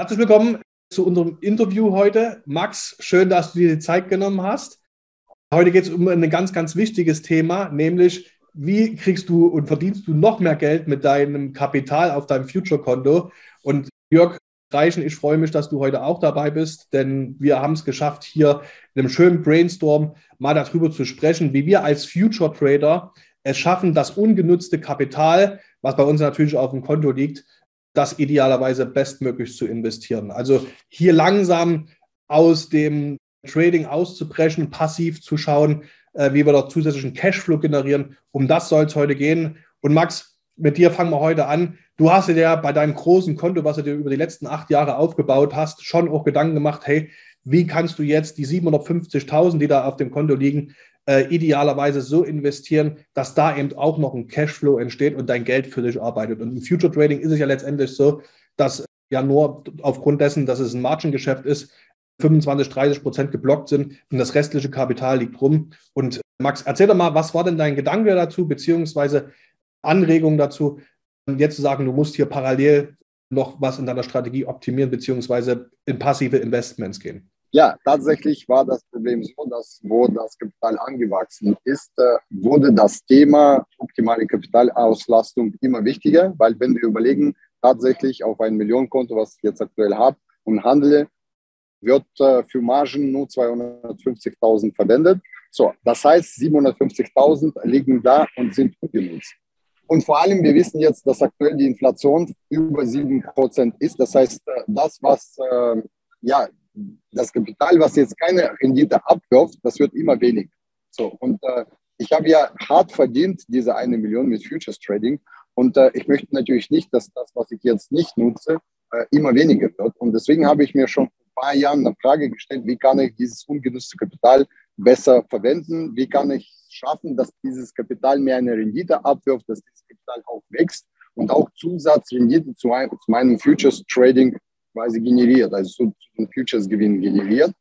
Herzlich willkommen zu unserem Interview heute. Max, schön, dass du dir die Zeit genommen hast. Heute geht es um ein ganz, ganz wichtiges Thema, nämlich wie kriegst du und verdienst du noch mehr Geld mit deinem Kapital auf deinem Future-Konto? Und Jörg Reichen, ich freue mich, dass du heute auch dabei bist, denn wir haben es geschafft, hier in einem schönen Brainstorm mal darüber zu sprechen, wie wir als Future Trader es schaffen, das ungenutzte Kapital, was bei uns natürlich auf dem Konto liegt, das idealerweise bestmöglich zu investieren. Also hier langsam aus dem Trading auszubrechen, passiv zu schauen, äh, wie wir dort zusätzlichen Cashflow generieren. Um das soll es heute gehen. Und Max, mit dir fangen wir heute an. Du hast dir ja bei deinem großen Konto, was du dir über die letzten acht Jahre aufgebaut hast, schon auch Gedanken gemacht, hey, wie kannst du jetzt die 750.000, die da auf dem Konto liegen, äh, idealerweise so investieren, dass da eben auch noch ein Cashflow entsteht und dein Geld für dich arbeitet. Und im Future Trading ist es ja letztendlich so, dass ja nur aufgrund dessen, dass es ein Margengeschäft ist, 25, 30 Prozent geblockt sind und das restliche Kapital liegt rum. Und Max, erzähl doch mal, was war denn dein Gedanke dazu, beziehungsweise Anregung dazu, jetzt zu sagen, du musst hier parallel noch was in deiner Strategie optimieren, beziehungsweise in passive Investments gehen? Ja, tatsächlich war das Problem so, dass wo das Kapital angewachsen ist, äh, wurde das Thema optimale Kapitalauslastung immer wichtiger, weil wenn wir überlegen, tatsächlich auf ein Millionenkonto, was ich jetzt aktuell habe und handle, wird äh, für Margen nur 250.000 verwendet. So, das heißt, 750.000 liegen da und sind ungenutzt. Und vor allem, wir wissen jetzt, dass aktuell die Inflation über 7% ist. Das heißt, äh, das, was ja, das Kapital, was jetzt keine Rendite abwirft, das wird immer weniger. So, und äh, ich habe ja hart verdient, diese eine Million mit Futures Trading. Und äh, ich möchte natürlich nicht, dass das, was ich jetzt nicht nutze, äh, immer weniger wird. Und deswegen habe ich mir schon vor ein paar Jahren eine Frage gestellt, wie kann ich dieses ungenutzte Kapital besser verwenden? Wie kann ich schaffen, dass dieses Kapital mehr eine Rendite abwirft, dass dieses Kapital auch wächst und auch Zusatzrendite zu, zu meinem Futures Trading quasi generiert, also zu, Futures-Gewinn generiert.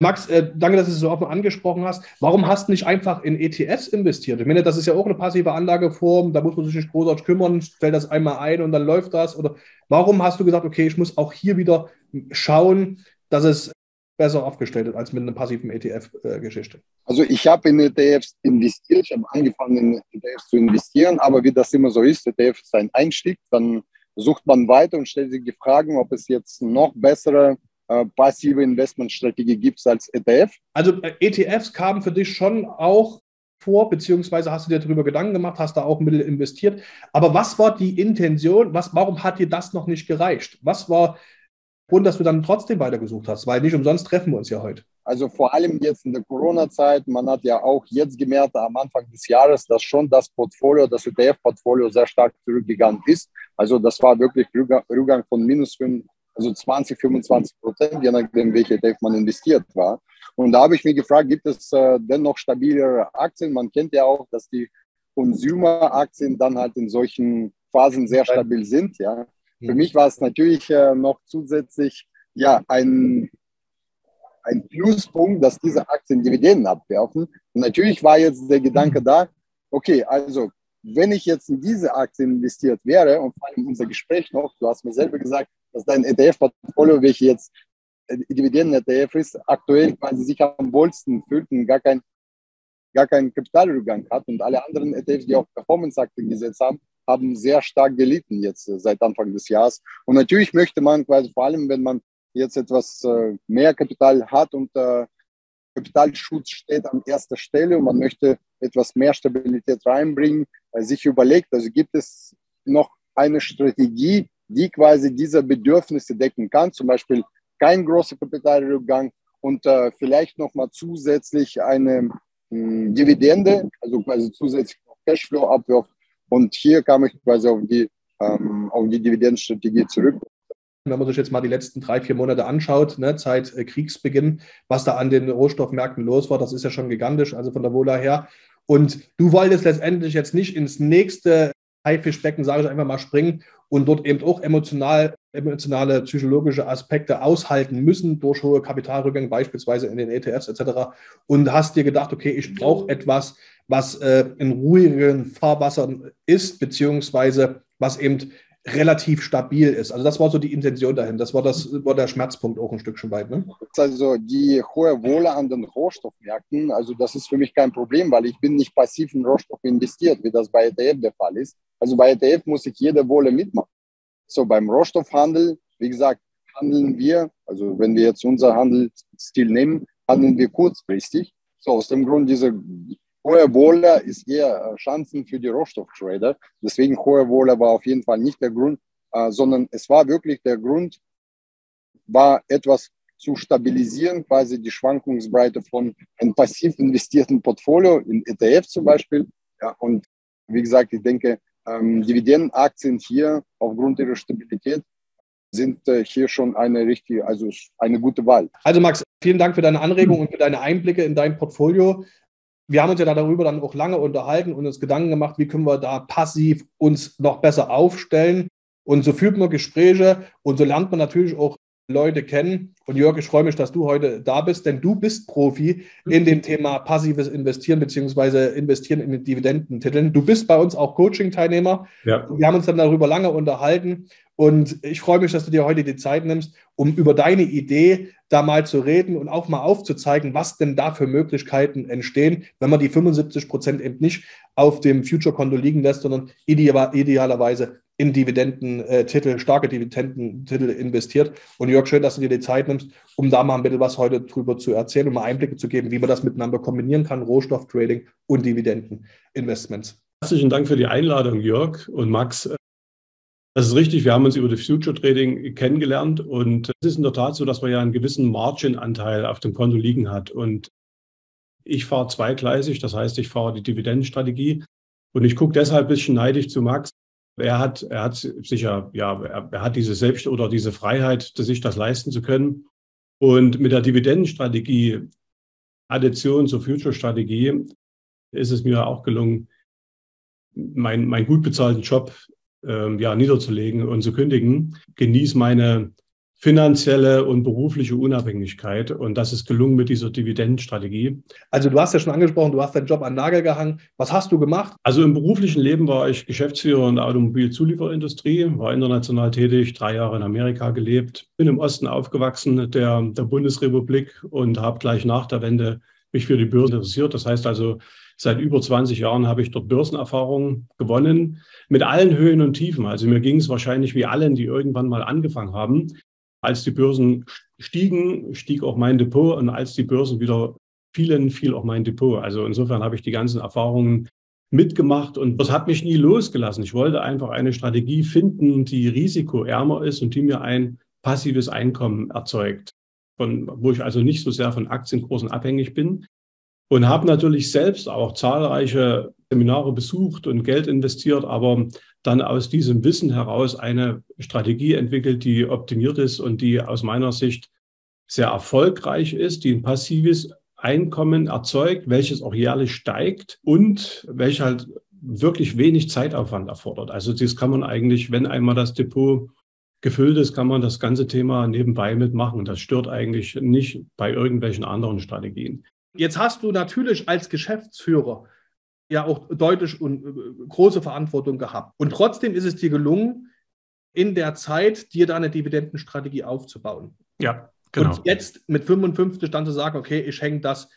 Max, äh, danke, dass du es so offen angesprochen hast. Warum hast du nicht einfach in ETFs investiert? Ich meine, das ist ja auch eine passive Anlageform, da muss man sich nicht großartig kümmern, stellt das einmal ein und dann läuft das. Oder warum hast du gesagt, okay, ich muss auch hier wieder schauen, dass es besser aufgestellt ist als mit einer passiven ETF-Geschichte? Also ich habe in ETFs investiert, ich habe angefangen in ETFs zu investieren, aber wie das immer so ist, ETF ist ein Einstieg, dann sucht man weiter und stellt sich die Fragen, ob es jetzt noch bessere äh, passive Investmentstrategie gibt als ETF. Also äh, ETFs kamen für dich schon auch vor, beziehungsweise hast du dir darüber Gedanken gemacht, hast da auch Mittel investiert. Aber was war die Intention? Was, warum hat dir das noch nicht gereicht? Was war Grund, dass du dann trotzdem weitergesucht hast? Weil nicht umsonst treffen wir uns ja heute. Also vor allem jetzt in der Corona-Zeit, man hat ja auch jetzt gemerkt am Anfang des Jahres, dass schon das Portfolio, das ETF-Portfolio sehr stark zurückgegangen ist. Also das war wirklich Rückgang von minus 5, also 20, 25 Prozent, je nachdem, welche ETF man investiert war. Und da habe ich mich gefragt, gibt es äh, denn noch stabilere Aktien? Man kennt ja auch, dass die Consumer-Aktien dann halt in solchen Phasen sehr stabil sind. Ja. Für mich war es natürlich äh, noch zusätzlich ja, ein ein Pluspunkt, dass diese Aktien Dividenden abwerfen. Und natürlich war jetzt der Gedanke da, okay, also wenn ich jetzt in diese Aktien investiert wäre, und vor allem unser Gespräch noch, du hast mir selber gesagt, dass dein ETF-Portfolio, welche jetzt äh, Dividenden-ETF ist, aktuell quasi sich am wohlsten fühlt und gar kein gar keinen Kapitalrückgang hat und alle anderen ETFs, die auch Performance-Aktien gesetzt haben, haben sehr stark gelitten jetzt äh, seit Anfang des Jahres. Und natürlich möchte man quasi vor allem, wenn man jetzt etwas äh, mehr Kapital hat und Kapitalschutz steht an erster Stelle und man möchte etwas mehr Stabilität reinbringen, sich überlegt, also gibt es noch eine Strategie, die quasi diese Bedürfnisse decken kann, zum Beispiel kein großer Kapitalrückgang und äh, vielleicht nochmal zusätzlich eine mh, hm, Dividende, also quasi zusätzlich Cashflow abwirft. Und hier kam ich quasi auf die, ähm, auf die Dividendenstrategie zurück wenn man sich jetzt mal die letzten drei, vier Monate anschaut, ne, seit äh, Kriegsbeginn, was da an den Rohstoffmärkten los war, das ist ja schon gigantisch, also von der Wohler her. Und du wolltest letztendlich jetzt nicht ins nächste Haifischbecken, sage ich einfach mal, springen und dort eben auch emotional, emotionale, psychologische Aspekte aushalten müssen durch hohe Kapitalrückgänge, beispielsweise in den ETFs etc. Und hast dir gedacht, okay, ich brauche etwas, was äh, in ruhigen Fahrwassern ist, beziehungsweise was eben relativ stabil ist. Also das war so die Intention dahin. Das war, das, war der Schmerzpunkt auch ein Stückchen weit. Ne? Also die hohe Wohle an den Rohstoffmärkten, also das ist für mich kein Problem, weil ich bin nicht passiv in Rohstoff investiert, wie das bei ETF der Fall ist. Also bei ETF muss ich jede Wohle mitmachen. So beim Rohstoffhandel, wie gesagt, handeln wir, also wenn wir jetzt unser Handelsstil nehmen, handeln wir kurzfristig. So aus dem Grund diese hohe Wohle ist eher Chancen für die Rohstofftrader. Deswegen hohe Wohle war auf jeden Fall nicht der Grund, äh, sondern es war wirklich der Grund, war etwas zu stabilisieren, quasi die Schwankungsbreite von einem passiv investierten Portfolio, in ETF zum Beispiel. Ja, und wie gesagt, ich denke, ähm, Dividendenaktien hier aufgrund ihrer Stabilität sind äh, hier schon eine richtige, also eine gute Wahl. Also Max, vielen Dank für deine Anregung und für deine Einblicke in dein Portfolio wir haben uns ja darüber dann auch lange unterhalten und uns Gedanken gemacht, wie können wir da passiv uns noch besser aufstellen. Und so führt man Gespräche und so lernt man natürlich auch Leute kennen. Und Jörg, ich freue mich, dass du heute da bist, denn du bist Profi in dem Thema passives Investieren beziehungsweise Investieren in Dividendentiteln. Du bist bei uns auch Coaching-Teilnehmer. Ja. Wir haben uns dann darüber lange unterhalten und ich freue mich, dass du dir heute die Zeit nimmst, um über deine Idee da mal zu reden und auch mal aufzuzeigen, was denn da für Möglichkeiten entstehen, wenn man die 75 Prozent eben nicht auf dem Future-Konto liegen lässt, sondern idealerweise in Dividendentitel, starke Dividendentitel investiert. Und Jörg, schön, dass du dir die Zeit nimmst, um da mal ein bisschen was heute drüber zu erzählen und mal Einblicke zu geben, wie man das miteinander kombinieren kann, Rohstofftrading und Dividendeninvestments. Herzlichen Dank für die Einladung, Jörg und Max. Das ist richtig, wir haben uns über das Future Trading kennengelernt und es ist in der Tat so, dass man ja einen gewissen Margin-Anteil auf dem Konto liegen hat. Und ich fahre zweigleisig, das heißt, ich fahre die Dividendenstrategie und ich gucke deshalb ein bisschen neidisch zu Max. Er hat, er hat sicher, ja, er, er hat diese Selbst- oder diese Freiheit, sich das leisten zu können. Und mit der Dividendenstrategie, Addition zur Future-Strategie, ist es mir auch gelungen, meinen mein gut bezahlten Job ähm, ja, niederzulegen und zu kündigen. Genieße meine finanzielle und berufliche Unabhängigkeit. Und das ist gelungen mit dieser Dividendenstrategie. Also du hast ja schon angesprochen, du hast deinen Job an Nagel gehangen. Was hast du gemacht? Also im beruflichen Leben war ich Geschäftsführer in der Automobilzulieferindustrie, war international tätig, drei Jahre in Amerika gelebt, bin im Osten aufgewachsen der, der Bundesrepublik und habe gleich nach der Wende mich für die Börse interessiert. Das heißt also, Seit über 20 Jahren habe ich dort Börsenerfahrung gewonnen, mit allen Höhen und Tiefen. Also mir ging es wahrscheinlich wie allen, die irgendwann mal angefangen haben. Als die Börsen stiegen, stieg auch mein Depot und als die Börsen wieder fielen, fiel auch mein Depot. Also insofern habe ich die ganzen Erfahrungen mitgemacht und das hat mich nie losgelassen. Ich wollte einfach eine Strategie finden, die risikoärmer ist und die mir ein passives Einkommen erzeugt, von, wo ich also nicht so sehr von Aktienkursen abhängig bin, und habe natürlich selbst auch zahlreiche Seminare besucht und Geld investiert, aber dann aus diesem Wissen heraus eine Strategie entwickelt, die optimiert ist und die aus meiner Sicht sehr erfolgreich ist, die ein passives Einkommen erzeugt, welches auch jährlich steigt und welches halt wirklich wenig Zeitaufwand erfordert. Also das kann man eigentlich, wenn einmal das Depot gefüllt ist, kann man das ganze Thema nebenbei mitmachen. Das stört eigentlich nicht bei irgendwelchen anderen Strategien. Jetzt hast du natürlich als Geschäftsführer ja auch deutlich und äh, große Verantwortung gehabt. Und trotzdem ist es dir gelungen, in der Zeit dir da eine Dividendenstrategie aufzubauen. Ja, genau. Und jetzt mit 55 dann zu sagen, okay, ich hänge das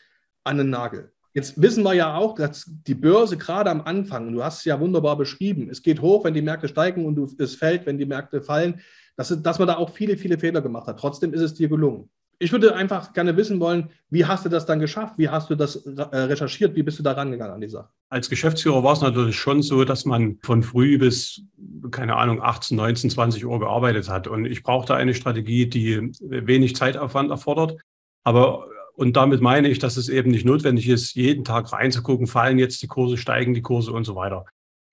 an den Nagel. Jetzt wissen wir ja auch, dass die Börse gerade am Anfang, du hast es ja wunderbar beschrieben, es geht hoch, wenn die Märkte steigen und es fällt, wenn die Märkte fallen, dass, dass man da auch viele, viele Fehler gemacht hat. Trotzdem ist es dir gelungen. Ich würde einfach gerne wissen wollen, wie hast du das dann geschafft? Wie hast du das äh, recherchiert? Wie bist du da rangegangen an die Sache? Als Geschäftsführer war es natürlich schon so, dass man von früh bis, keine Ahnung, 18, 19, 20 Uhr gearbeitet hat. Und ich brauchte eine Strategie, die wenig Zeitaufwand erfordert. Aber und damit meine ich, dass es eben nicht notwendig ist, jeden Tag reinzugucken, fallen jetzt die Kurse, steigen die Kurse und so weiter. Mhm.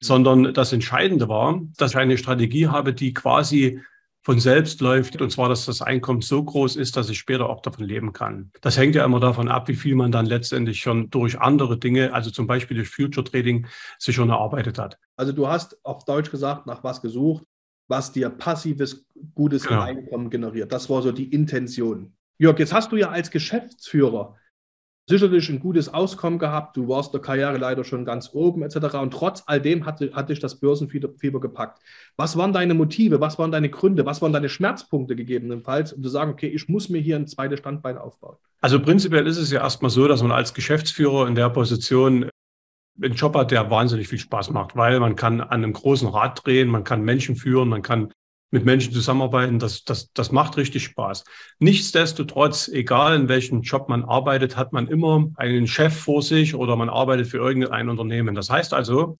Sondern das Entscheidende war, dass ich eine Strategie habe, die quasi von selbst läuft. Und zwar, dass das Einkommen so groß ist, dass ich später auch davon leben kann. Das hängt ja immer davon ab, wie viel man dann letztendlich schon durch andere Dinge, also zum Beispiel durch Future Trading, sich schon erarbeitet hat. Also du hast auf Deutsch gesagt, nach was gesucht, was dir passives, gutes genau. Einkommen generiert. Das war so die Intention. Jörg, jetzt hast du ja als Geschäftsführer sicherlich ein gutes Auskommen gehabt, du warst der Karriereleiter schon ganz oben etc. Und trotz all dem hatte, hatte dich das Börsenfieber gepackt. Was waren deine Motive, was waren deine Gründe, was waren deine Schmerzpunkte gegebenenfalls, um zu sagen, okay, ich muss mir hier ein zweites Standbein aufbauen? Also prinzipiell ist es ja erstmal so, dass man als Geschäftsführer in der Position einen Job hat, der wahnsinnig viel Spaß macht, weil man kann an einem großen Rad drehen, man kann Menschen führen, man kann mit Menschen zusammenarbeiten, das, das, das macht richtig Spaß. Nichtsdestotrotz, egal in welchem Job man arbeitet, hat man immer einen Chef vor sich oder man arbeitet für irgendein Unternehmen. Das heißt also,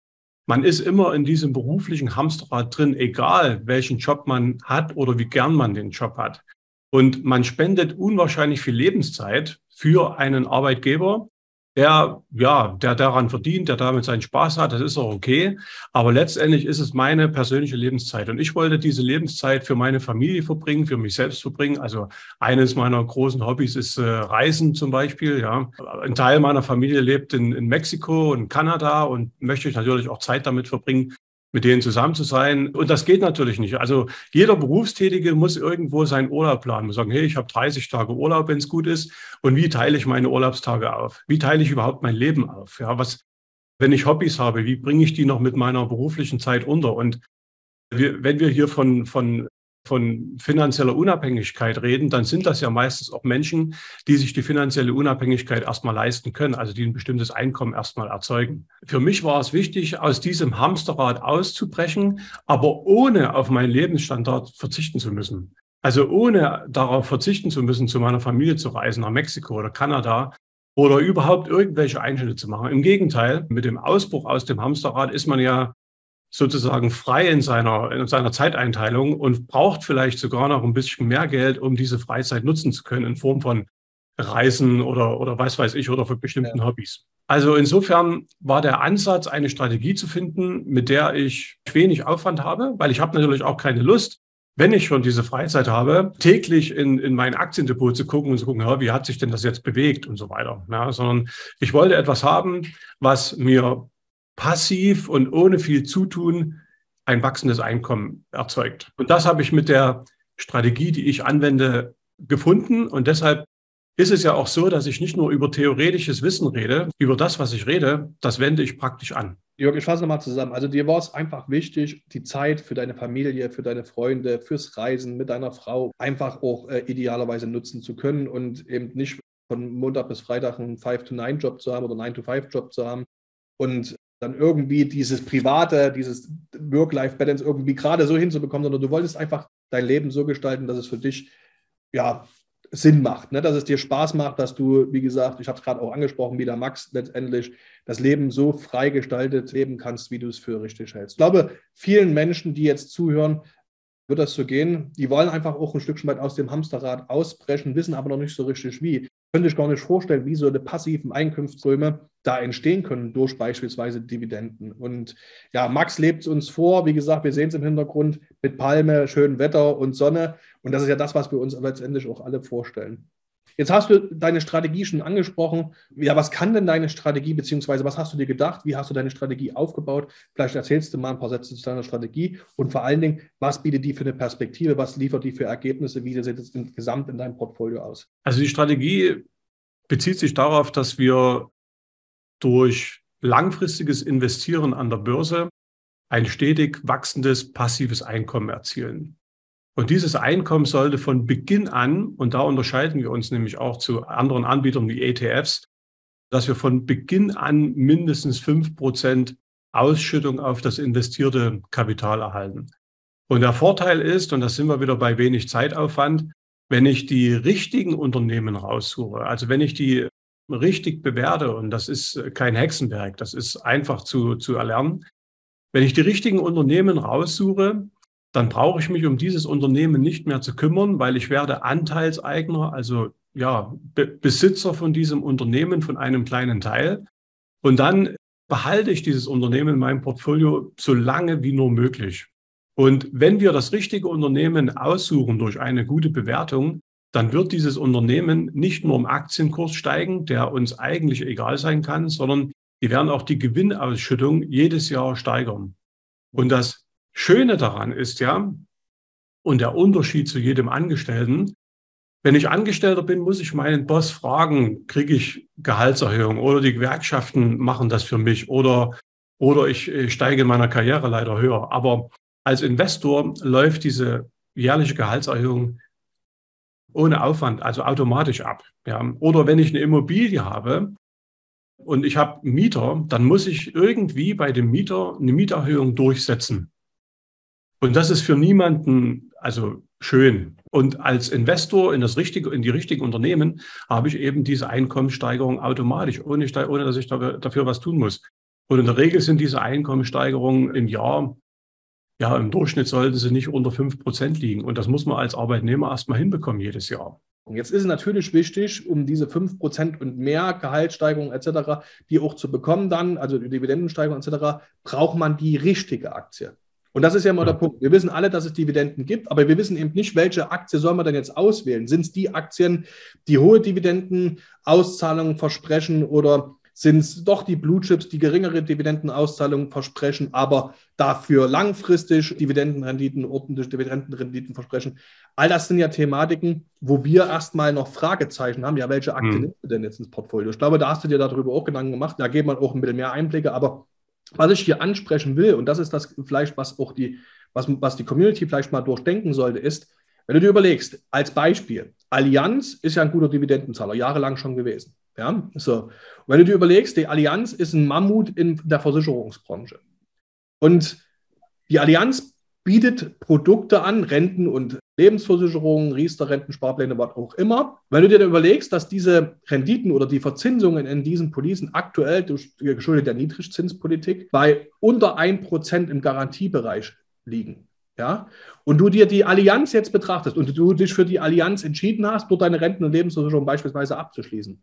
man ist immer in diesem beruflichen Hamsterrad drin, egal welchen Job man hat oder wie gern man den Job hat. Und man spendet unwahrscheinlich viel Lebenszeit für einen Arbeitgeber, der, ja, der daran verdient, der damit seinen Spaß hat, das ist auch okay. Aber letztendlich ist es meine persönliche Lebenszeit. Und ich wollte diese Lebenszeit für meine Familie verbringen, für mich selbst verbringen. Also eines meiner großen Hobbys ist äh, Reisen zum Beispiel. Ja. Ein Teil meiner Familie lebt in, in Mexiko und Kanada und möchte ich natürlich auch Zeit damit verbringen, mit denen zusammen zu sein. Und das geht natürlich nicht. Also jeder Berufstätige muss irgendwo seinen Urlaub planen. Muss sagen, hey, ich habe 30 Tage Urlaub, wenn es gut ist. Und wie teile ich meine Urlaubstage auf? Wie teile ich überhaupt mein Leben auf? Ja, was, wenn ich Hobbys habe, wie bringe ich die noch mit meiner beruflichen Zeit unter? Und wir, wenn wir hier von, von von finanzieller Unabhängigkeit reden, dann sind das ja meistens auch Menschen, die sich die finanzielle Unabhängigkeit erstmal leisten können, also die ein bestimmtes Einkommen erstmal erzeugen. Für mich war es wichtig, aus diesem Hamsterrad auszubrechen, aber ohne auf meinen Lebensstandard verzichten zu müssen. Also ohne darauf verzichten zu müssen, zu meiner Familie zu reisen, nach Mexiko oder Kanada, oder überhaupt irgendwelche Einschnitte zu machen. Im Gegenteil, mit dem Ausbruch aus dem Hamsterrad ist man ja sozusagen frei in seiner, in seiner Zeiteinteilung und braucht vielleicht sogar noch ein bisschen mehr Geld, um diese Freizeit nutzen zu können in Form von Reisen oder, oder was weiß ich oder für bestimmten ja. Hobbys. Also insofern war der Ansatz, eine Strategie zu finden, mit der ich wenig Aufwand habe, weil ich habe natürlich auch keine Lust, wenn ich schon diese Freizeit habe, täglich in, in mein Aktiendepot zu gucken und zu gucken, ja, wie hat sich denn das jetzt bewegt und so weiter. Ja, sondern ich wollte etwas haben, was mir passiv und ohne viel Zutun ein wachsendes Einkommen erzeugt. Und das habe ich mit der Strategie, die ich anwende, gefunden. Und deshalb ist es ja auch so, dass ich nicht nur über theoretisches Wissen rede, über das, was ich rede, das wende ich praktisch an. Jörg, ich fasse nochmal zusammen. Also dir war es einfach wichtig, die Zeit für deine Familie, für deine Freunde, fürs Reisen mit deiner Frau einfach auch äh, idealerweise nutzen zu können und eben nicht von Montag bis Freitag einen 5-to-9-Job zu haben oder 9-to-5-Job zu haben und dann irgendwie dieses Private, dieses Work-Life-Balance irgendwie gerade so hinzubekommen, sondern du wolltest einfach dein Leben so gestalten, dass es für dich ja Sinn macht, ne? dass es dir Spaß macht, dass du, wie gesagt, ich habe es gerade auch angesprochen, wie der Max letztendlich das Leben so frei gestaltet leben kannst, wie du es für richtig hältst. Ich glaube, vielen Menschen, die jetzt zuhören, wird das so gehen. Die wollen einfach auch ein Stückchen weit aus dem Hamsterrad ausbrechen, wissen aber noch nicht so richtig wie könnte ich gar nicht vorstellen, wie so eine passiven Einkunftsströme da entstehen können durch beispielsweise Dividenden. Und ja, Max lebt es uns vor. Wie gesagt, wir sehen es im Hintergrund mit Palme, schönem Wetter und Sonne. Und das ist ja das, was wir uns letztendlich auch alle vorstellen. Jetzt hast du deine Strategie schon angesprochen. Ja, was kann denn deine Strategie, beziehungsweise was hast du dir gedacht? Wie hast du deine Strategie aufgebaut? Vielleicht erzählst du mal ein paar Sätze zu deiner Strategie und vor allen Dingen, was bietet die für eine Perspektive? Was liefert die für Ergebnisse? Wie sieht es insgesamt in deinem Portfolio aus? Also die Strategie bezieht sich darauf, dass wir durch langfristiges Investieren an der Börse ein stetig wachsendes passives Einkommen erzielen. Und dieses Einkommen sollte von Beginn an, und da unterscheiden wir uns nämlich auch zu anderen Anbietern wie ETFs, dass wir von Beginn an mindestens fünf Prozent Ausschüttung auf das investierte Kapital erhalten. Und der Vorteil ist, und da sind wir wieder bei wenig Zeitaufwand, wenn ich die richtigen Unternehmen raussuche, also wenn ich die richtig bewerte, und das ist kein Hexenwerk, das ist einfach zu, zu erlernen, wenn ich die richtigen Unternehmen raussuche, dann brauche ich mich um dieses Unternehmen nicht mehr zu kümmern, weil ich werde Anteilseigner, also ja, Be Besitzer von diesem Unternehmen, von einem kleinen Teil. Und dann behalte ich dieses Unternehmen in meinem Portfolio so lange wie nur möglich. Und wenn wir das richtige Unternehmen aussuchen durch eine gute Bewertung, dann wird dieses Unternehmen nicht nur im Aktienkurs steigen, der uns eigentlich egal sein kann, sondern die werden auch die Gewinnausschüttung jedes Jahr steigern. Und das Schöne daran ist ja, und der Unterschied zu jedem Angestellten, Wenn ich Angestellter bin, muss ich meinen Boss fragen, kriege ich Gehaltserhöhung oder die Gewerkschaften machen das für mich oder, oder ich steige in meiner Karriere leider höher. Aber als Investor läuft diese jährliche Gehaltserhöhung ohne Aufwand, also automatisch ab. Ja. Oder wenn ich eine Immobilie habe und ich habe Mieter, dann muss ich irgendwie bei dem Mieter eine Mieterhöhung durchsetzen. Und das ist für niemanden also schön. Und als Investor in das richtige, in die richtigen Unternehmen habe ich eben diese Einkommenssteigerung automatisch, ohne, ohne dass ich dafür was tun muss. Und in der Regel sind diese Einkommenssteigerungen im Jahr, ja, im Durchschnitt sollten sie nicht unter fünf Prozent liegen. Und das muss man als Arbeitnehmer erstmal hinbekommen jedes Jahr. Und jetzt ist es natürlich wichtig, um diese 5% und mehr Gehaltssteigerung etc., die auch zu bekommen dann, also die Dividendensteigerung etc., braucht man die richtige Aktie. Und das ist ja immer der Punkt. Wir wissen alle, dass es Dividenden gibt, aber wir wissen eben nicht, welche Aktie soll man denn jetzt auswählen. Sind es die Aktien, die hohe Dividendenauszahlungen versprechen oder sind es doch die Blue Chips, die geringere Dividendenauszahlungen versprechen, aber dafür langfristig Dividendenrenditen, ordentliche Dividendenrenditen versprechen. All das sind ja Thematiken, wo wir erstmal noch Fragezeichen haben. Ja, welche Aktie hm. nimmst du denn jetzt ins Portfolio? Ich glaube, da hast du dir darüber auch Gedanken gemacht. Da geht man auch ein bisschen mehr Einblicke, aber was ich hier ansprechen will, und das ist das vielleicht, was auch die, was, was die Community vielleicht mal durchdenken sollte, ist, wenn du dir überlegst, als Beispiel, Allianz ist ja ein guter Dividendenzahler, jahrelang schon gewesen. Ja, so. Wenn du dir überlegst, die Allianz ist ein Mammut in der Versicherungsbranche. Und die Allianz bietet Produkte an, Renten und Lebensversicherungen, Riester-Renten, Sparpläne, was auch immer. Wenn du dir überlegst, dass diese Renditen oder die Verzinsungen in diesen Policen aktuell durch geschuldet der Niedrigzinspolitik bei unter 1% im Garantiebereich liegen. Ja? Und du dir die Allianz jetzt betrachtest und du dich für die Allianz entschieden hast, dort deine Renten- und Lebensversicherung beispielsweise abzuschließen.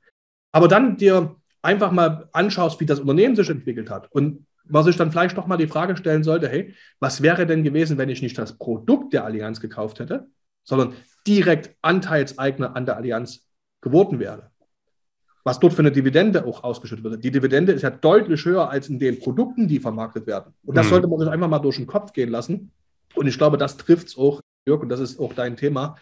Aber dann dir einfach mal anschaust, wie das Unternehmen sich entwickelt hat und was sich dann vielleicht doch mal die Frage stellen sollte, hey, was wäre denn gewesen, wenn ich nicht das Produkt der Allianz gekauft hätte, sondern direkt Anteilseigner an der Allianz geworden wäre? Was dort für eine Dividende auch ausgeschüttet wird. Die Dividende ist ja deutlich höher als in den Produkten, die vermarktet werden. Und das mhm. sollte man sich einfach mal durch den Kopf gehen lassen. Und ich glaube, das trifft es auch, Jörg, und das ist auch dein Thema,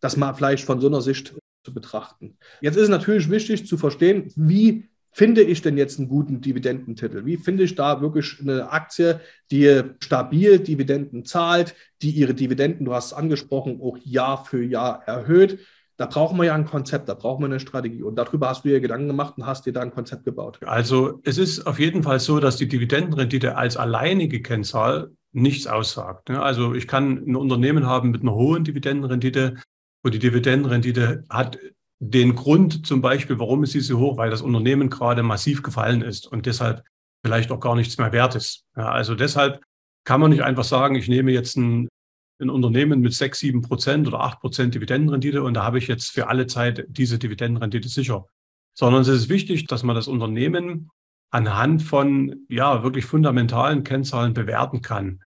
das mal vielleicht von so einer Sicht zu betrachten. Jetzt ist es natürlich wichtig zu verstehen, wie finde ich denn jetzt einen guten Dividendentitel? Wie finde ich da wirklich eine Aktie, die stabil Dividenden zahlt, die ihre Dividenden, du hast es angesprochen, auch Jahr für Jahr erhöht? Da brauchen wir ja ein Konzept, da brauchen wir eine Strategie. Und darüber hast du dir Gedanken gemacht und hast dir da ein Konzept gebaut. Also es ist auf jeden Fall so, dass die Dividendenrendite als alleinige Kennzahl nichts aussagt. Also ich kann ein Unternehmen haben mit einer hohen Dividendenrendite und die Dividendenrendite hat den Grund zum Beispiel, warum ist sie so hoch, weil das Unternehmen gerade massiv gefallen ist und deshalb vielleicht auch gar nichts mehr wert ist. Ja, also deshalb kann man nicht einfach sagen, ich nehme jetzt ein, ein Unternehmen mit sechs, sieben Prozent oder acht Prozent Dividendenrendite und da habe ich jetzt für alle Zeit diese Dividendenrendite sicher. Sondern es ist wichtig, dass man das Unternehmen anhand von ja wirklich fundamentalen Kennzahlen bewerten kann.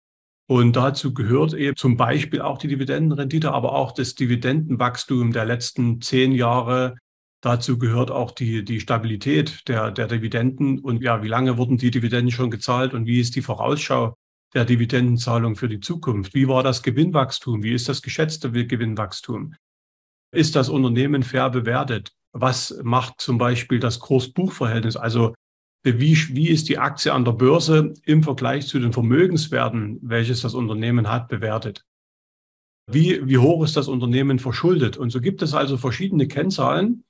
Und dazu gehört eben zum Beispiel auch die Dividendenrendite, aber auch das Dividendenwachstum der letzten zehn Jahre. Dazu gehört auch die, die Stabilität der, der Dividenden und ja, wie lange wurden die Dividenden schon gezahlt und wie ist die Vorausschau der Dividendenzahlung für die Zukunft? Wie war das Gewinnwachstum? Wie ist das geschätzte Gewinnwachstum? Ist das Unternehmen fair bewertet? Was macht zum Beispiel das Kurs-Buch-Verhältnis? Also wie, wie ist die Aktie an der Börse im Vergleich zu den Vermögenswerten, welches das Unternehmen hat, bewertet. Wie, wie hoch ist das Unternehmen verschuldet? Und so gibt es also verschiedene Kennzahlen,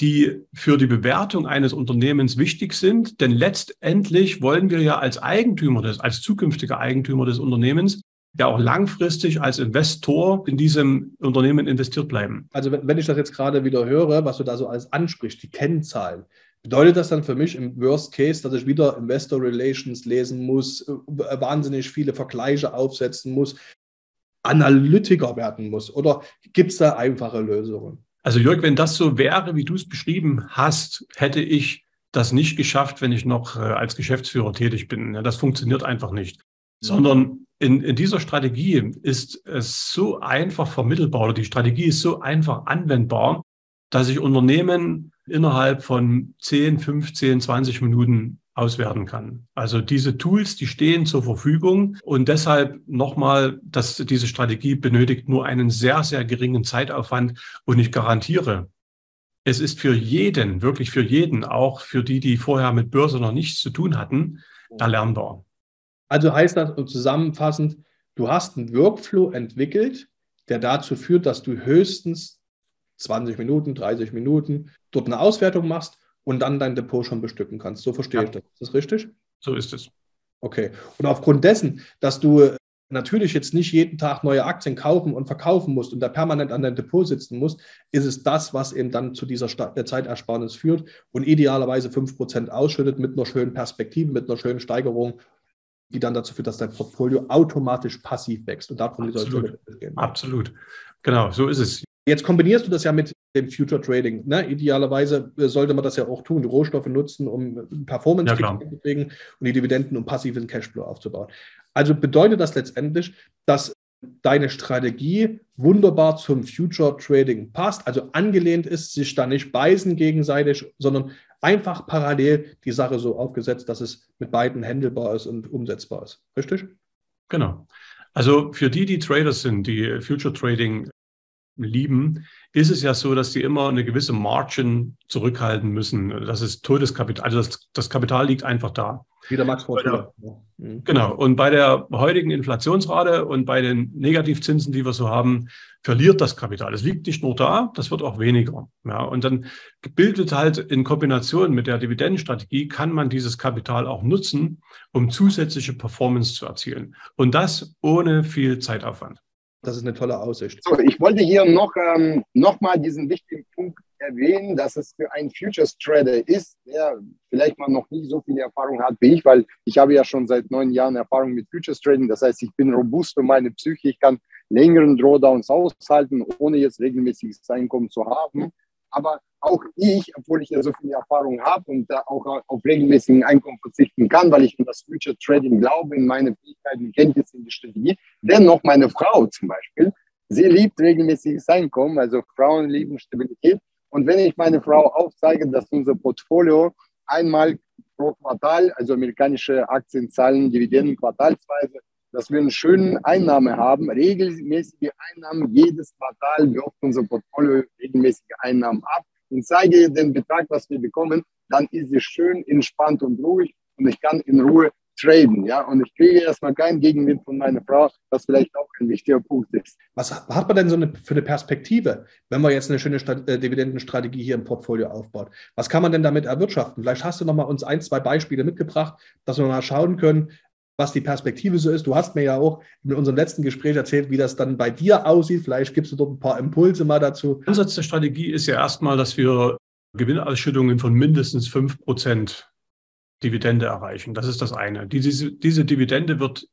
die für die Bewertung eines Unternehmens wichtig sind. Denn letztendlich wollen wir ja als Eigentümer des, als zukünftiger Eigentümer des Unternehmens ja auch langfristig als Investor in diesem Unternehmen investiert bleiben. Also wenn ich das jetzt gerade wieder höre, was du da so alles ansprichst, die Kennzahlen, Bedeutet das dann für mich im Worst Case, dass ich wieder Investor Relations lesen muss, äh, wahnsinnig viele Vergleiche aufsetzen muss, Analytiker werden muss? Oder gibt es da einfache Lösungen? Also Jörg, wenn das so wäre, wie du es beschrieben hast, hätte ich das nicht geschafft, wenn ich noch äh, als Geschäftsführer tätig bin. Das funktioniert einfach nicht. Sondern in, in dieser Strategie ist es so einfach vermittelbar oder die Strategie ist so einfach anwendbar, dass ich Unternehmen innerhalb von 10, 15, 20 Minuten auswerten kann. Also diese Tools, die stehen zur Verfügung und deshalb nochmal, dass diese Strategie benötigt nur einen sehr, sehr geringen Zeitaufwand und ich garantiere, es ist für jeden, wirklich für jeden, auch für die, die vorher mit Börse noch nichts zu tun hatten, erlernbar. Also heißt das zusammenfassend, du hast einen Workflow entwickelt, der dazu führt, dass du höchstens 20 Minuten, 30 Minuten dort eine Auswertung machst und dann dein Depot schon bestücken kannst. So verstehe ja. ich das. Ist das richtig? So ist es. Okay. Und aufgrund dessen, dass du natürlich jetzt nicht jeden Tag neue Aktien kaufen und verkaufen musst und da permanent an deinem Depot sitzen musst, ist es das, was eben dann zu dieser Zeitersparnis führt und idealerweise 5% ausschüttet mit einer schönen Perspektive, mit einer schönen Steigerung, die dann dazu führt, dass dein Portfolio automatisch passiv wächst. Und davon soll es Absolut. Genau, so ist es. Jetzt kombinierst du das ja mit dem Future Trading. Ne? Idealerweise äh, sollte man das ja auch tun, die Rohstoffe nutzen, um Performance ja, zu kriegen und die Dividenden, um passiven Cashflow aufzubauen. Also bedeutet das letztendlich, dass deine Strategie wunderbar zum Future Trading passt, also angelehnt ist, sich da nicht beißen gegenseitig, sondern einfach parallel die Sache so aufgesetzt, dass es mit beiden handelbar ist und umsetzbar ist. Richtig? Genau. Also für die, die Traders sind, die Future Trading lieben, ist es ja so, dass die immer eine gewisse Margin zurückhalten müssen. Das ist Todeskapital. Also das, das Kapital liegt einfach da. Wie der Max vorher. Mhm. Genau. Und bei der heutigen Inflationsrate und bei den Negativzinsen, die wir so haben, verliert das Kapital. Es liegt nicht nur da, das wird auch weniger. Ja, und dann bildet halt in Kombination mit der Dividendenstrategie kann man dieses Kapital auch nutzen, um zusätzliche Performance zu erzielen. Und das ohne viel Zeitaufwand. Das ist eine tolle Aussicht. So, ich wollte hier noch, ähm, noch mal diesen wichtigen Punkt erwähnen, dass es für einen Futures Trader ist, der vielleicht mal noch nie so viel Erfahrung hat wie ich, weil ich habe ja schon seit neun Jahren Erfahrung mit Futures Trading. Das heißt, ich bin robust für meine Psyche. Ich kann längeren Drawdowns aushalten, ohne jetzt regelmäßiges Einkommen zu haben. Aber auch ich, obwohl ich ja so viel Erfahrung habe und da auch auf regelmäßigen Einkommen verzichten kann, weil ich in das Future Trading glaube, in meine Fähigkeiten, Kenntnisse in die Strategie. Dennoch meine Frau zum Beispiel, sie liebt regelmäßiges Einkommen, also Frauen lieben Stabilität. Und wenn ich meine Frau aufzeige, dass unser Portfolio einmal pro Quartal, also amerikanische Aktien zahlen Dividenden quartalsweise, dass wir eine schöne Einnahme haben, regelmäßige Einnahmen. Jedes Quartal wirft unser Portfolio regelmäßige Einnahmen ab und zeige den Betrag, was wir bekommen, dann ist es schön entspannt und ruhig und ich kann in Ruhe traden, ja, und ich kriege erstmal keinen Gegenwind von meiner Frau, was vielleicht auch ein wichtiger Punkt ist. Was hat man denn so eine, für eine Perspektive, wenn man jetzt eine schöne Stat äh, Dividendenstrategie hier im Portfolio aufbaut? Was kann man denn damit erwirtschaften? Vielleicht hast du noch mal uns ein, zwei Beispiele mitgebracht, dass wir mal schauen können, was die Perspektive so ist. Du hast mir ja auch in unserem letzten Gespräch erzählt, wie das dann bei dir aussieht. Vielleicht gibst du dort ein paar Impulse mal dazu. Ansatz der Strategie ist ja erstmal, dass wir Gewinnausschüttungen von mindestens 5% Dividende erreichen. Das ist das eine. Diese, diese Dividende wird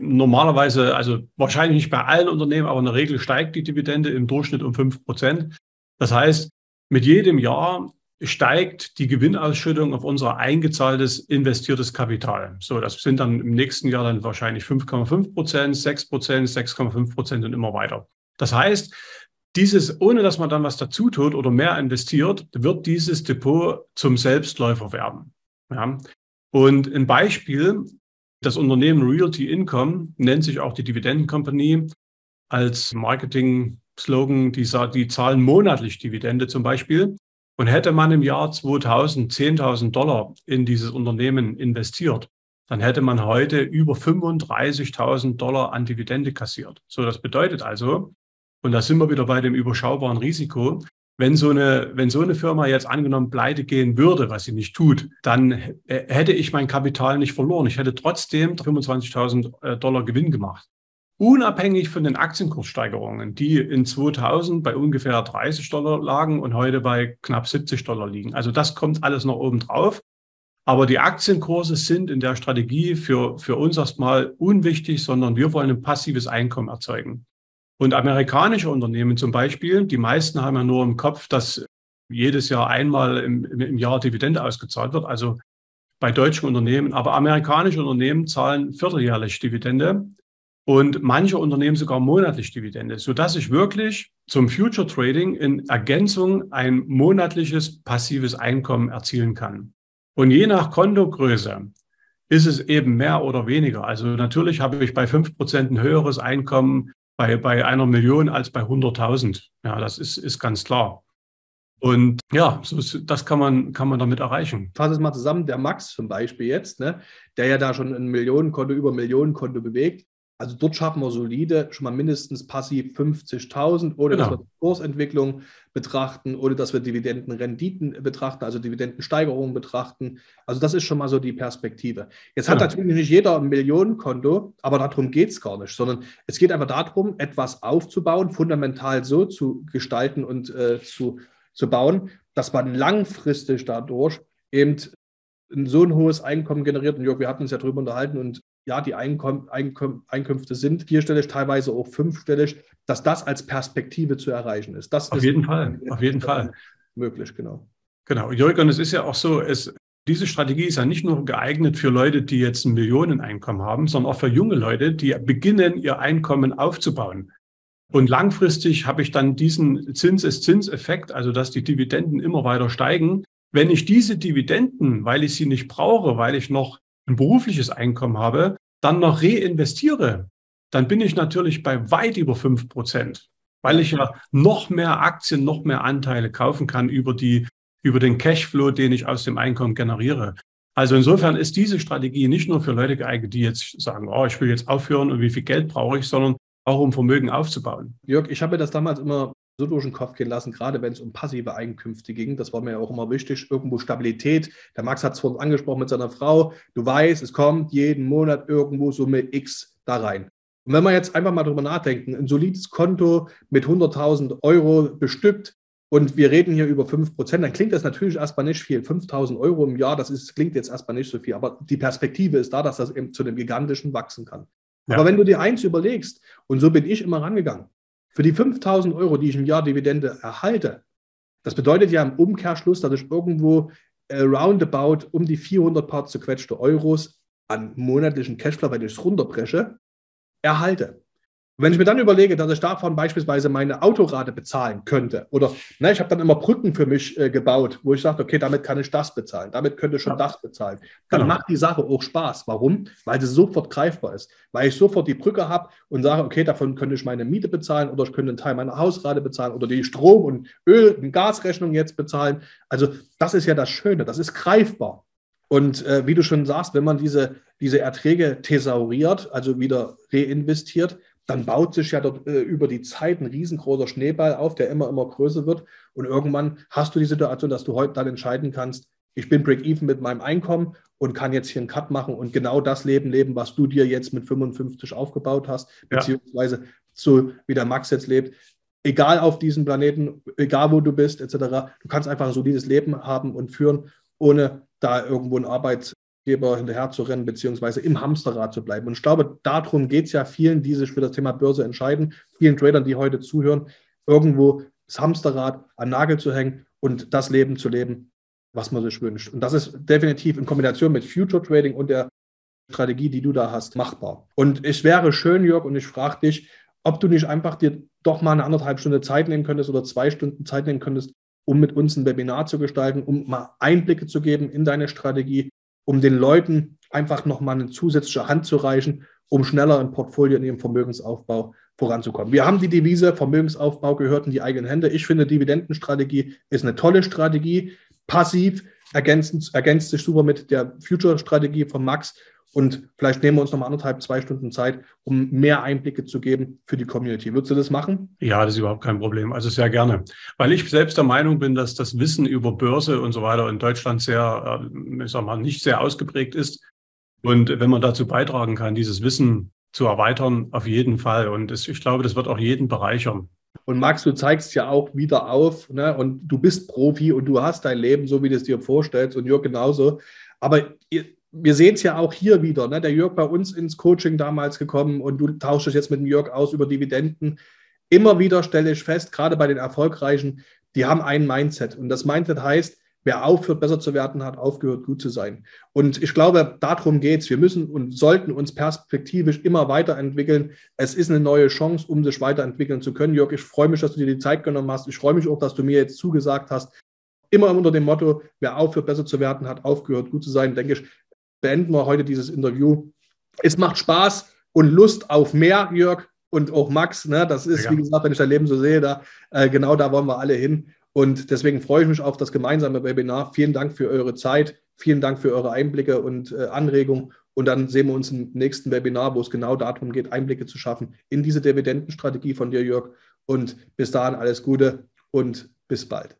normalerweise, also wahrscheinlich nicht bei allen Unternehmen, aber in der Regel steigt die Dividende im Durchschnitt um 5%. Das heißt, mit jedem Jahr steigt die Gewinnausschüttung auf unser eingezahltes investiertes Kapital. So, das sind dann im nächsten Jahr dann wahrscheinlich 5,5 Prozent, 6 Prozent, 6,5 Prozent und immer weiter. Das heißt, dieses, ohne dass man dann was dazu tut oder mehr investiert, wird dieses Depot zum Selbstläufer werden. Ja. Und ein Beispiel, das Unternehmen Realty Income nennt sich auch die Dividenden Company als Marketing-Slogan, die, die zahlen monatlich Dividende zum Beispiel. Und hätte man im Jahr 2000 10.000 Dollar in dieses Unternehmen investiert, dann hätte man heute über 35.000 Dollar an Dividende kassiert. So, das bedeutet also, und da sind wir wieder bei dem überschaubaren Risiko, wenn so eine, wenn so eine Firma jetzt angenommen pleite gehen würde, was sie nicht tut, dann hätte ich mein Kapital nicht verloren. Ich hätte trotzdem 25.000 äh, Dollar Gewinn gemacht unabhängig von den Aktienkurssteigerungen, die in 2000 bei ungefähr 30 Dollar lagen und heute bei knapp 70 Dollar liegen. Also das kommt alles noch oben drauf. Aber die Aktienkurse sind in der Strategie für, für uns erstmal unwichtig, sondern wir wollen ein passives Einkommen erzeugen. Und amerikanische Unternehmen zum Beispiel, die meisten haben ja nur im Kopf, dass jedes Jahr einmal im, im Jahr Dividende ausgezahlt wird, also bei deutschen Unternehmen. Aber amerikanische Unternehmen zahlen vierteljährlich Dividende und manche Unternehmen sogar monatlich Dividende, sodass ich wirklich zum Future Trading in Ergänzung ein monatliches passives Einkommen erzielen kann. Und je nach Kontogröße ist es eben mehr oder weniger. Also natürlich habe ich bei 5% ein höheres Einkommen bei, bei einer Million als bei 100.000. Ja, das ist, ist ganz klar. Und ja, so ist, das kann man, kann man damit erreichen. Fass es mal zusammen, der Max zum Beispiel jetzt, ne, der ja da schon ein Millionenkonto über Millionenkonto bewegt, also dort schaffen wir solide schon mal mindestens passiv 50.000, ohne genau. dass wir Kursentwicklung betrachten, ohne dass wir Dividendenrenditen betrachten, also Dividendensteigerungen betrachten. Also das ist schon mal so die Perspektive. Jetzt genau. hat natürlich nicht jeder ein Millionenkonto, aber darum geht es gar nicht, sondern es geht einfach darum, etwas aufzubauen, fundamental so zu gestalten und äh, zu, zu bauen, dass man langfristig dadurch eben so ein hohes Einkommen generiert. Und Jörg, wir hatten uns ja darüber unterhalten und ja, die Einkomm Einkomm Einkünfte sind vierstellig, teilweise auch fünfstellig, dass das als Perspektive zu erreichen ist. Das auf ist jeden Fall, auf jeden Fall. Möglich, genau. Genau, Jörg, und es ist ja auch so, es, diese Strategie ist ja nicht nur geeignet für Leute, die jetzt ein Millioneneinkommen haben, sondern auch für junge Leute, die beginnen, ihr Einkommen aufzubauen. Und langfristig habe ich dann diesen Zinseszinseffekt, also dass die Dividenden immer weiter steigen. Wenn ich diese Dividenden, weil ich sie nicht brauche, weil ich noch ein berufliches Einkommen habe, dann noch reinvestiere, dann bin ich natürlich bei weit über fünf Prozent, weil ich ja noch mehr Aktien, noch mehr Anteile kaufen kann über die, über den Cashflow, den ich aus dem Einkommen generiere. Also insofern ist diese Strategie nicht nur für Leute geeignet, die jetzt sagen, oh, ich will jetzt aufhören und wie viel Geld brauche ich, sondern auch um Vermögen aufzubauen. Jörg, ich habe mir das damals immer so durch den Kopf gehen lassen, gerade wenn es um passive Einkünfte ging. Das war mir ja auch immer wichtig. Irgendwo Stabilität. Der Max hat es vorhin angesprochen mit seiner Frau. Du weißt, es kommt jeden Monat irgendwo Summe X da rein. Und wenn wir jetzt einfach mal drüber nachdenken, ein solides Konto mit 100.000 Euro bestückt und wir reden hier über 5 Prozent, dann klingt das natürlich erstmal nicht viel. 5.000 Euro im Jahr, das ist, klingt jetzt erstmal nicht so viel, aber die Perspektive ist da, dass das eben zu einem gigantischen wachsen kann. Ja. Aber wenn du dir eins überlegst, und so bin ich immer rangegangen, für die 5000 Euro, die ich im Jahr Dividende erhalte, das bedeutet ja im Umkehrschluss, dass ich irgendwo äh, roundabout um die 400 paar zerquetschte Euros an monatlichen Cashflow, wenn ich es runterbreche, erhalte. Und wenn ich mir dann überlege, dass ich davon beispielsweise meine Autorate bezahlen könnte, oder ne, ich habe dann immer Brücken für mich äh, gebaut, wo ich sage, okay, damit kann ich das bezahlen, damit könnte ich schon ja. das bezahlen, dann genau. macht die Sache auch Spaß. Warum? Weil sie sofort greifbar ist. Weil ich sofort die Brücke habe und sage, okay, davon könnte ich meine Miete bezahlen oder ich könnte einen Teil meiner Hausrate bezahlen oder die Strom- und Öl- und Gasrechnung jetzt bezahlen. Also das ist ja das Schöne, das ist greifbar. Und äh, wie du schon sagst, wenn man diese, diese Erträge thesauriert, also wieder reinvestiert, dann baut sich ja dort äh, über die Zeit ein riesengroßer Schneeball auf, der immer, immer größer wird. Und irgendwann hast du die Situation, dass du heute dann entscheiden kannst, ich bin Break-Even mit meinem Einkommen und kann jetzt hier einen Cut machen und genau das Leben leben, was du dir jetzt mit 55 aufgebaut hast, beziehungsweise ja. so wie der Max jetzt lebt. Egal auf diesem Planeten, egal wo du bist, etc. Du kannst einfach so dieses Leben haben und führen, ohne da irgendwo ein Arbeits, hinterher zu rennen, beziehungsweise im Hamsterrad zu bleiben. Und ich glaube, darum geht es ja vielen, die sich für das Thema Börse entscheiden, vielen Tradern, die heute zuhören, irgendwo das Hamsterrad an Nagel zu hängen und das Leben zu leben, was man sich wünscht. Und das ist definitiv in Kombination mit Future Trading und der Strategie, die du da hast, machbar. Und es wäre schön, Jörg, und ich frage dich, ob du nicht einfach dir doch mal eine anderthalb Stunde Zeit nehmen könntest oder zwei Stunden Zeit nehmen könntest, um mit uns ein Webinar zu gestalten, um mal Einblicke zu geben in deine Strategie, um den Leuten einfach nochmal eine zusätzliche Hand zu reichen, um schneller im Portfolio in ihrem Vermögensaufbau voranzukommen. Wir haben die Devise Vermögensaufbau gehört in die eigenen Hände. Ich finde, Dividendenstrategie ist eine tolle Strategie. Passiv ergänzt, ergänzt sich super mit der Future-Strategie von Max und vielleicht nehmen wir uns noch mal anderthalb, zwei Stunden Zeit, um mehr Einblicke zu geben für die Community. Würdest du das machen? Ja, das ist überhaupt kein Problem. Also sehr gerne. Weil ich selbst der Meinung bin, dass das Wissen über Börse und so weiter in Deutschland sehr, äh, ich sag mal, nicht sehr ausgeprägt ist. Und wenn man dazu beitragen kann, dieses Wissen zu erweitern, auf jeden Fall. Und das, ich glaube, das wird auch jeden bereichern. Und Max, du zeigst ja auch wieder auf, ne? und du bist Profi und du hast dein Leben so, wie du es dir vorstellst, und Jörg genauso. Aber ihr, wir sehen es ja auch hier wieder. Ne? Der Jörg bei uns ins Coaching damals gekommen und du tauschst dich jetzt mit dem Jörg aus über Dividenden. Immer wieder stelle ich fest, gerade bei den Erfolgreichen, die haben ein Mindset. Und das Mindset heißt, wer aufhört, besser zu werden, hat aufgehört, gut zu sein. Und ich glaube, darum geht es. Wir müssen und sollten uns perspektivisch immer weiterentwickeln. Es ist eine neue Chance, um sich weiterentwickeln zu können. Jörg, ich freue mich, dass du dir die Zeit genommen hast. Ich freue mich auch, dass du mir jetzt zugesagt hast, immer unter dem Motto, wer aufhört, besser zu werden, hat aufgehört, gut zu sein, denke ich, beenden wir heute dieses Interview. Es macht Spaß und Lust auf mehr, Jörg und auch Max. Ne? Das ist, ja. wie gesagt, wenn ich dein Leben so sehe, da, äh, genau da wollen wir alle hin. Und deswegen freue ich mich auf das gemeinsame Webinar. Vielen Dank für eure Zeit. Vielen Dank für eure Einblicke und äh, Anregungen. Und dann sehen wir uns im nächsten Webinar, wo es genau darum geht, Einblicke zu schaffen in diese Dividendenstrategie von dir, Jörg. Und bis dahin alles Gute und bis bald.